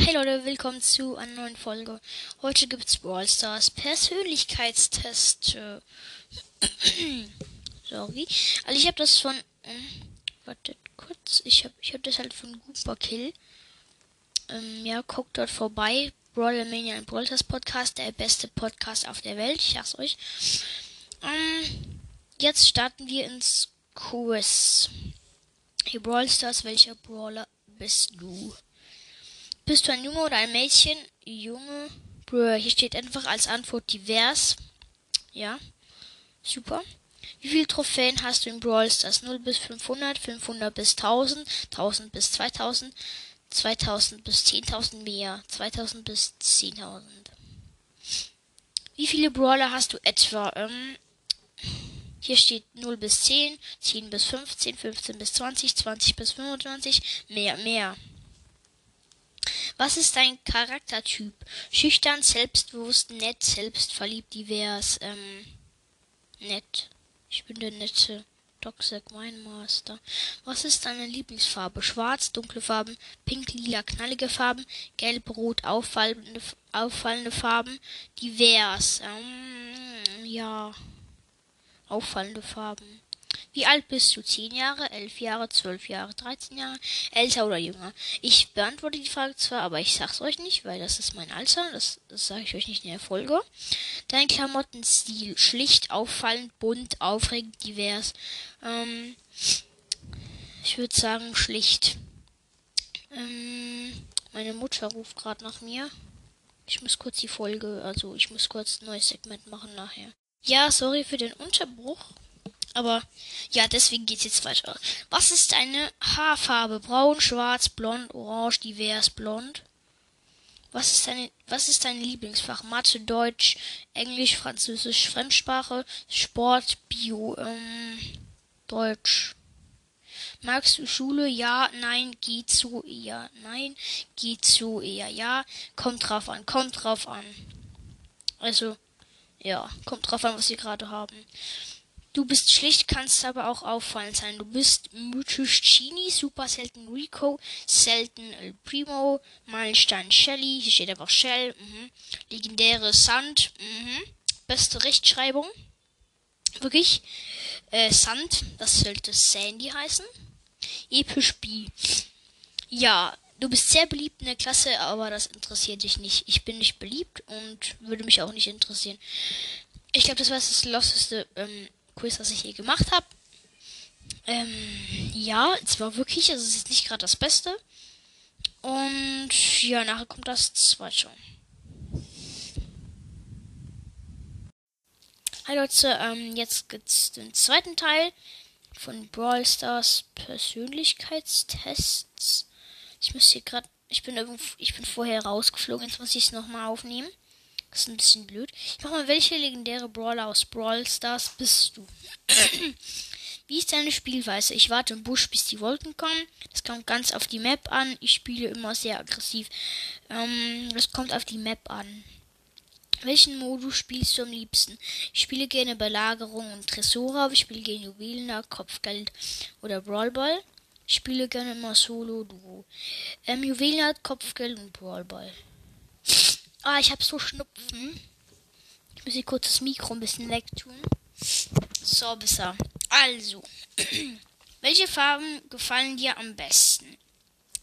Hey Leute, willkommen zu einer neuen Folge. Heute gibt's Brawl Stars Persönlichkeitstest. Sorry. Also ich habe das von ähm, wartet kurz, ich habe ich habe das halt von Gooper Kill. Ähm, ja, guckt dort vorbei. Brawl Mania ein Brawl Stars Podcast, der beste Podcast auf der Welt, ich sag's euch. Ähm, jetzt starten wir ins Quiz. Hey Brawl Stars, welcher Brawler bist du? Bist du ein Junge oder ein Mädchen? Junge. Brr, hier steht einfach als Antwort divers. Ja. Super. Wie viele Trophäen hast du in Brawl Stars? 0 bis 500, 500 bis 1000, 1000 bis 2000, 2000 bis 10.000 mehr, 2000 bis 10.000. Wie viele Brawler hast du etwa? Ähm, hier steht 0 bis 10, 10 bis 15, 15 bis 20, 20 bis 25, mehr, mehr. Was ist dein Charaktertyp? Schüchtern, selbstbewusst, nett, selbstverliebt, divers, ähm, nett. Ich bin der nette Toxic Master. Was ist deine Lieblingsfarbe? Schwarz, dunkle Farben, pink, lila, knallige Farben, gelb, rot, auffallende, auffallende Farben, divers. Ähm, ja, auffallende Farben. Wie alt bist du? Zehn Jahre, elf Jahre, zwölf Jahre, dreizehn Jahre, älter oder jünger? Ich beantworte die Frage zwar, aber ich sag's euch nicht, weil das ist mein Alter. Das, das sage ich euch nicht in der Folge. Dein Klamottenstil schlicht, auffallend, bunt, aufregend, divers. Ähm, ich würde sagen schlicht. Ähm, meine Mutter ruft gerade nach mir. Ich muss kurz die Folge, also ich muss kurz ein neues Segment machen nachher. Ja, sorry für den Unterbruch. Aber ja, deswegen geht's jetzt weiter. Was ist deine Haarfarbe? Braun, schwarz, blond, orange, divers, blond? Was ist deine, was ist dein Lieblingsfach? Mathe, Deutsch, Englisch, Französisch, Fremdsprache, Sport, Bio, ähm, Deutsch. Magst du Schule? Ja, nein, geht zu, eher, nein, geht zu, eher, ja. Kommt drauf an, kommt drauf an. Also, ja, kommt drauf an, was wir gerade haben. Du bist schlicht, kannst aber auch auffallend sein. Du bist mythisch Genie, super selten Rico, selten El Primo, Meilenstein Shelly, hier steht einfach Shell, mhm. legendäre Sand, mhm. beste Rechtschreibung. Wirklich. Äh, Sand, das sollte Sandy heißen. Episch B. Ja, du bist sehr beliebt in der Klasse, aber das interessiert dich nicht. Ich bin nicht beliebt und würde mich auch nicht interessieren. Ich glaube, das war das losteste ähm, Quiz, was ich je gemacht habe. Ähm, ja, es war wirklich, also es ist nicht gerade das Beste. Und ja, nachher kommt das zweite. Hi Leute, ähm, jetzt gibt's den zweiten Teil von Brawl Stars Persönlichkeitstests. Ich muss hier gerade, ich bin irgendwo, ich bin vorher rausgeflogen, jetzt muss ich es nochmal aufnehmen. Das ist ein bisschen blöd. Ich mach mal, welche legendäre Brawler aus Brawl Stars bist du? Wie ist deine Spielweise? Ich warte im Busch, bis die Wolken kommen. Das kommt ganz auf die Map an. Ich spiele immer sehr aggressiv. Ähm, das kommt auf die Map an. Welchen Modus spielst du am liebsten? Ich spiele gerne Belagerung und Tresore, ich spiele gerne Juwelen, Kopfgeld oder Brawlball. Ich spiele gerne immer Solo, Duo. Ähm, Juwelen, Kopfgeld und Brawlball. Ah, ich habe so Schnupfen. Ich muss hier kurz das Mikro ein bisschen wegtun. So, besser. Also, welche Farben gefallen dir am besten?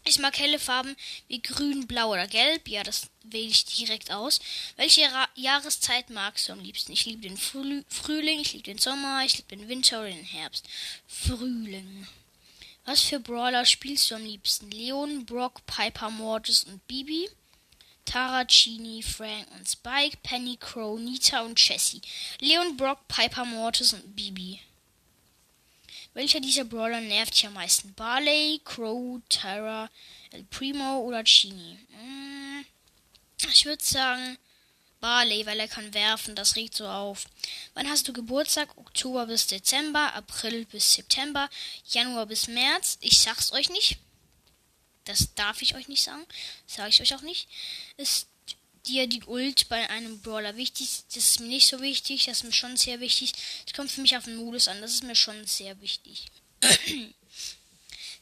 Ich mag helle Farben wie grün, blau oder gelb. Ja, das wähle ich direkt aus. Welche Ra Jahreszeit magst du am liebsten? Ich liebe den Früh Frühling, ich liebe den Sommer, ich liebe den Winter oder den Herbst. Frühling. Was für Brawler spielst du am liebsten? Leon, Brock, Piper, Mortis und Bibi? Tara, Genie, Frank und Spike, Penny, Crow, Nita und Jessie, Leon, Brock, Piper, Mortis und Bibi. Welcher dieser Brawler nervt dich am meisten? Barley, Crow, Tara, El Primo oder Genie? Hm, ich würde sagen Barley, weil er kann werfen, das regt so auf. Wann hast du Geburtstag? Oktober bis Dezember, April bis September, Januar bis März. Ich sag's euch nicht. Das darf ich euch nicht sagen. Sage ich euch auch nicht. Ist dir die Ult bei einem Brawler wichtig? Das ist mir nicht so wichtig. Das ist mir schon sehr wichtig. Es kommt für mich auf den Modus an. Das ist mir schon sehr wichtig.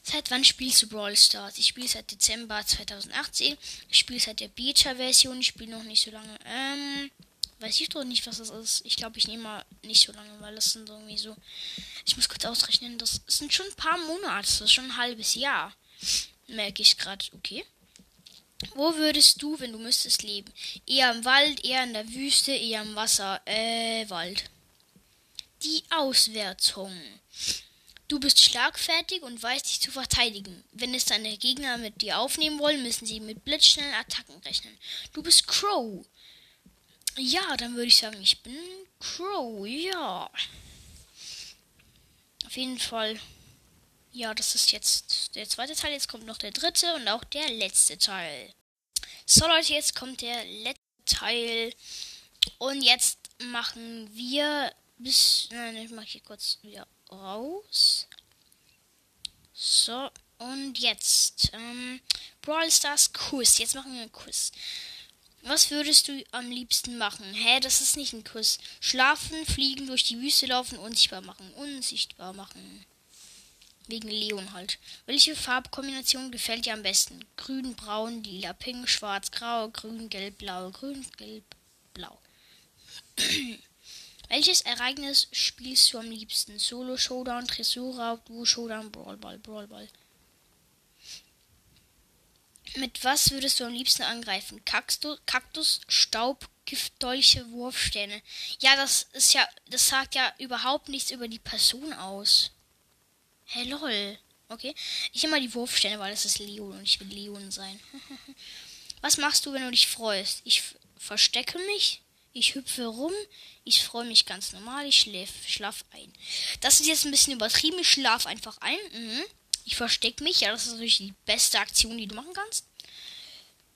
Seit wann spielst du Brawl Stars? Ich spiele seit Dezember 2018. Ich spiele seit der Beta-Version. Ich spiele noch nicht so lange. Ähm, weiß ich doch nicht, was das ist. Ich glaube, ich nehme mal nicht so lange, weil das sind irgendwie so. Ich muss kurz ausrechnen. Das sind schon ein paar Monate. Das ist schon ein halbes Jahr. Merke ich gerade. Okay. Wo würdest du, wenn du müsstest, leben? Eher im Wald, eher in der Wüste, eher im Wasser? Äh, Wald. Die Auswertung. Du bist schlagfertig und weißt dich zu verteidigen. Wenn es deine Gegner mit dir aufnehmen wollen, müssen sie mit blitzschnellen Attacken rechnen. Du bist Crow. Ja, dann würde ich sagen, ich bin Crow. Ja. Auf jeden Fall. Ja, das ist jetzt der zweite Teil. Jetzt kommt noch der dritte und auch der letzte Teil. So Leute, jetzt kommt der letzte Teil. Und jetzt machen wir bis. Nein, ich mache hier kurz wieder raus. So, und jetzt. Ähm, Brawl Stars Kuss. Jetzt machen wir einen Kuss. Was würdest du am liebsten machen? Hä, das ist nicht ein Kuss. Schlafen, fliegen, durch die Wüste laufen, unsichtbar machen. Unsichtbar machen. Wegen Leon halt. Welche Farbkombination gefällt dir am besten? Grün, braun, lila, pink, schwarz, grau, grün, gelb, blau, grün, gelb, blau. Welches Ereignis spielst du am liebsten? Solo Showdown, Tresorraub, Duo Showdown, Brawlball, Brawlball. Mit was würdest du am liebsten angreifen? Kaktus, Kaktus Staub, Giftdolche, Wurfsterne. Ja, das ist ja, das sagt ja überhaupt nichts über die Person aus. Hey lol. Okay. Ich nehme mal die Wurfsterne, weil das ist Leon und ich will Leon sein. was machst du, wenn du dich freust? Ich verstecke mich, ich hüpfe rum, ich freue mich ganz normal, ich schlaf, schlaf ein. Das ist jetzt ein bisschen übertrieben, ich schlaf einfach ein. Mhm. Ich verstecke mich, ja, das ist natürlich die beste Aktion, die du machen kannst.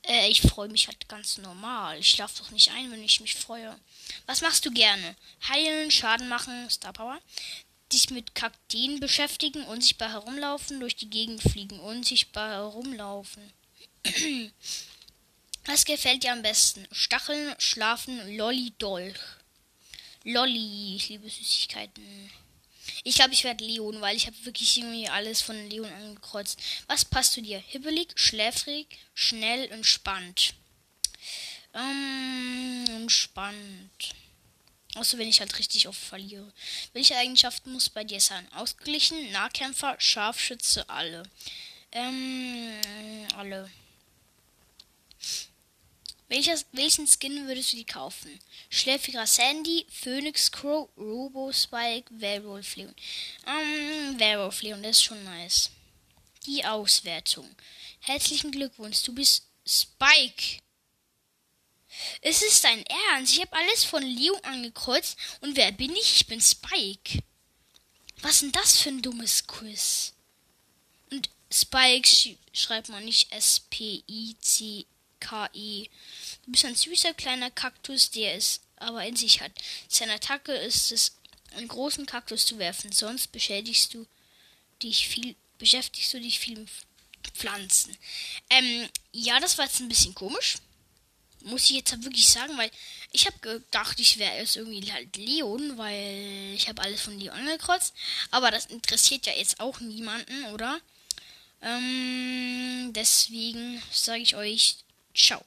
Äh, ich freue mich halt ganz normal. Ich schlafe doch nicht ein, wenn ich mich freue. Was machst du gerne? Heilen, Schaden machen, Star Power. Dich mit Kakteen beschäftigen, unsichtbar herumlaufen, durch die Gegend fliegen, unsichtbar herumlaufen. Was gefällt dir am besten? Stacheln, Schlafen, Lolli, Dolch. Lolli, ich liebe Süßigkeiten. Ich glaube, ich werde Leon, weil ich habe wirklich irgendwie alles von Leon angekreuzt. Was passt zu dir? Hibbelig, schläfrig, schnell, entspannt. Ähm, entspannt. Außer wenn ich halt richtig oft verliere. Welche Eigenschaften muss bei dir sein? Ausgeglichen, Nahkämpfer, Scharfschütze, alle. Ähm, alle. Welches, welchen Skin würdest du dir kaufen? Schläfiger Sandy, Phoenix Crow, Robo Spike, Werewolf Leon. Ähm, Werewolf Leon, das ist schon nice. Die Auswertung. Herzlichen Glückwunsch, du bist Spike. Es ist dein Ernst. Ich habe alles von Leon angekreuzt. Und wer bin ich? Ich bin Spike. Was ist denn das für ein dummes Quiz? Und Spike sch schreibt man nicht S-P-I-C. KI. Du bist ein süßer kleiner Kaktus, der es aber in sich hat. Seine Attacke ist es, einen großen Kaktus zu werfen, sonst beschädigst du dich viel, beschäftigst du dich viel mit Pflanzen. Ähm, ja, das war jetzt ein bisschen komisch. Muss ich jetzt wirklich sagen, weil ich habe gedacht, ich wäre jetzt irgendwie halt Leon, weil ich habe alles von Leon angekreuzt. Aber das interessiert ja jetzt auch niemanden, oder? Ähm, deswegen sage ich euch Ciao.